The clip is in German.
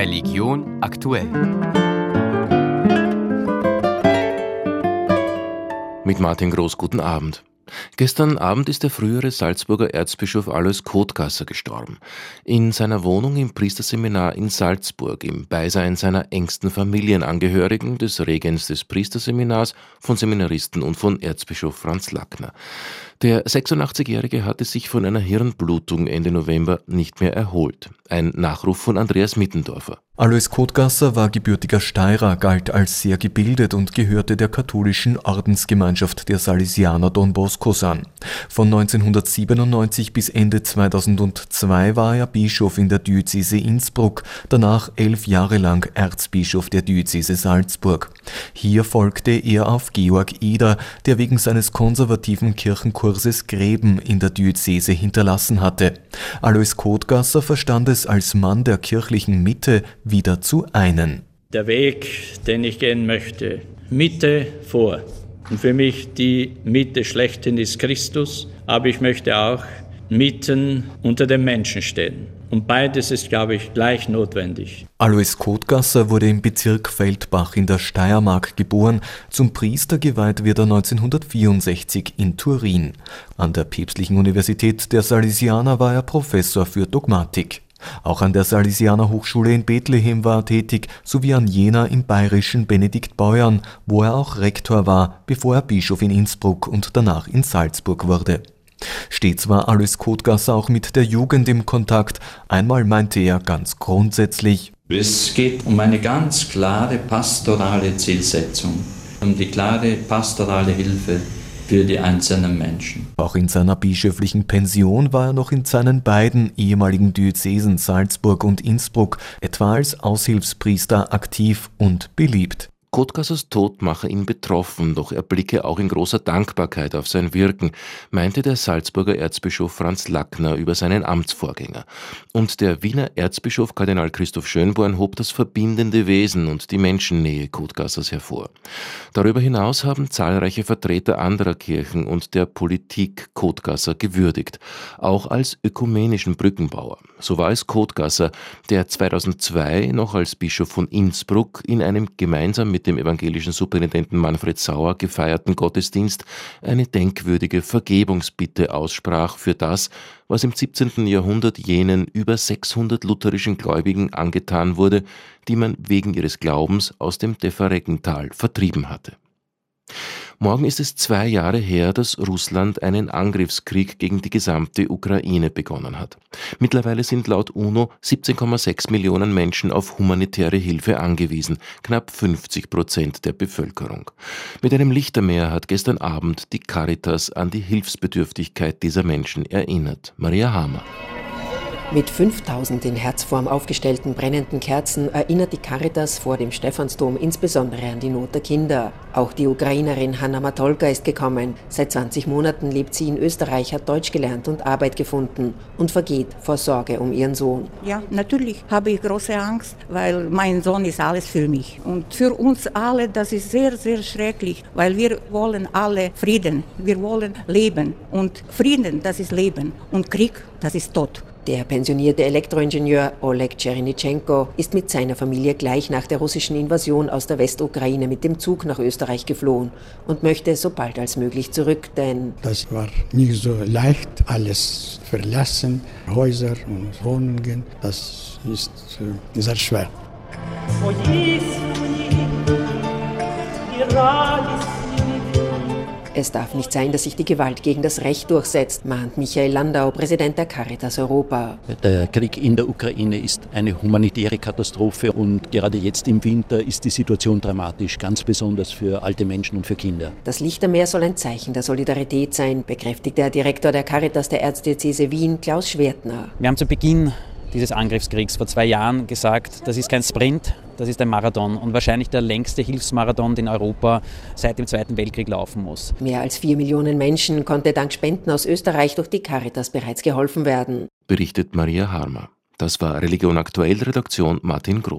Religion aktuell. Mit Martin Groß, guten Abend. Gestern Abend ist der frühere Salzburger Erzbischof Alois Kotgasser gestorben. In seiner Wohnung im Priesterseminar in Salzburg, im Beisein seiner engsten Familienangehörigen, des Regens des Priesterseminars, von Seminaristen und von Erzbischof Franz Lackner. Der 86-Jährige hatte sich von einer Hirnblutung Ende November nicht mehr erholt. Ein Nachruf von Andreas Mittendorfer. Alois Kotgasser war gebürtiger Steirer, galt als sehr gebildet und gehörte der katholischen Ordensgemeinschaft der Salesianer Don Boscos an. Von 1997 bis Ende 2002 war er Bischof in der Diözese Innsbruck, danach elf Jahre lang Erzbischof der Diözese Salzburg. Hier folgte er auf Georg Eder, der wegen seines konservativen Kirchenkurses Gräben in der Diözese hinterlassen hatte. Alois Kotgasser verstand es als Mann der kirchlichen Mitte, wieder zu einen. Der Weg, den ich gehen möchte, Mitte vor. Und für mich die Mitte schlechthin ist Christus, aber ich möchte auch mitten unter den Menschen stehen. Und beides ist, glaube ich, gleich notwendig. Alois Kotgasser wurde im Bezirk Feldbach in der Steiermark geboren. Zum Priester geweiht wird er 1964 in Turin. An der Päpstlichen Universität der Salesianer war er Professor für Dogmatik. Auch an der Salesianer Hochschule in Bethlehem war er tätig, sowie an jener im bayerischen Benedikt Beuern, wo er auch Rektor war, bevor er Bischof in Innsbruck und danach in Salzburg wurde. Stets war Alois Kotgasser auch mit der Jugend im Kontakt. Einmal meinte er ganz grundsätzlich, es geht um eine ganz klare pastorale Zielsetzung, um die klare pastorale Hilfe für die einzelnen Menschen. Auch in seiner bischöflichen Pension war er noch in seinen beiden ehemaligen Diözesen Salzburg und Innsbruck etwa als Aushilfspriester aktiv und beliebt. Kotkassers Tod mache ihn betroffen, doch er blicke auch in großer Dankbarkeit auf sein Wirken, meinte der Salzburger Erzbischof Franz Lackner über seinen Amtsvorgänger. Und der Wiener Erzbischof Kardinal Christoph Schönborn hob das verbindende Wesen und die Menschennähe Kotkassers hervor. Darüber hinaus haben zahlreiche Vertreter anderer Kirchen und der Politik Kotgasser gewürdigt, auch als ökumenischen Brückenbauer. So war es Kotgasser, der 2002 noch als Bischof von Innsbruck in einem gemeinsam mit mit dem evangelischen Superintendenten Manfred Sauer gefeierten Gottesdienst eine denkwürdige Vergebungsbitte aussprach für das, was im 17. Jahrhundert jenen über 600 lutherischen Gläubigen angetan wurde, die man wegen ihres Glaubens aus dem Defereggental vertrieben hatte. Morgen ist es zwei Jahre her, dass Russland einen Angriffskrieg gegen die gesamte Ukraine begonnen hat. Mittlerweile sind laut UNO 17,6 Millionen Menschen auf humanitäre Hilfe angewiesen, knapp 50 Prozent der Bevölkerung. Mit einem Lichtermeer hat gestern Abend die Caritas an die Hilfsbedürftigkeit dieser Menschen erinnert. Maria Hamer. Mit 5000 in Herzform aufgestellten brennenden Kerzen erinnert die Caritas vor dem Stephansdom insbesondere an die Not der Kinder. Auch die Ukrainerin Hanna Matolka ist gekommen. Seit 20 Monaten lebt sie in Österreich, hat Deutsch gelernt und Arbeit gefunden und vergeht vor Sorge um ihren Sohn. Ja, natürlich habe ich große Angst, weil mein Sohn ist alles für mich. Und für uns alle, das ist sehr, sehr schrecklich, weil wir wollen alle Frieden. Wir wollen leben. Und Frieden, das ist Leben. Und Krieg, das ist Tod. Der pensionierte Elektroingenieur Oleg Tschernitschenko ist mit seiner Familie gleich nach der russischen Invasion aus der Westukraine mit dem Zug nach Österreich geflohen und möchte so bald als möglich zurück, denn das war nicht so leicht, alles verlassen, Häuser und Wohnungen, das ist äh, sehr schwer. Oh, Es darf nicht sein, dass sich die Gewalt gegen das Recht durchsetzt, mahnt Michael Landau, Präsident der Caritas Europa. Der Krieg in der Ukraine ist eine humanitäre Katastrophe und gerade jetzt im Winter ist die Situation dramatisch, ganz besonders für alte Menschen und für Kinder. Das Lichtermeer soll ein Zeichen der Solidarität sein, bekräftigt der Direktor der Caritas der Erzdiözese Wien, Klaus Schwertner. Wir haben zu Beginn dieses Angriffskriegs vor zwei Jahren gesagt, das ist kein Sprint, das ist ein Marathon und wahrscheinlich der längste Hilfsmarathon, den Europa seit dem Zweiten Weltkrieg laufen muss. Mehr als vier Millionen Menschen konnte dank Spenden aus Österreich durch die Caritas bereits geholfen werden. Berichtet Maria Harmer. Das war Religion aktuell Redaktion Martin Groß.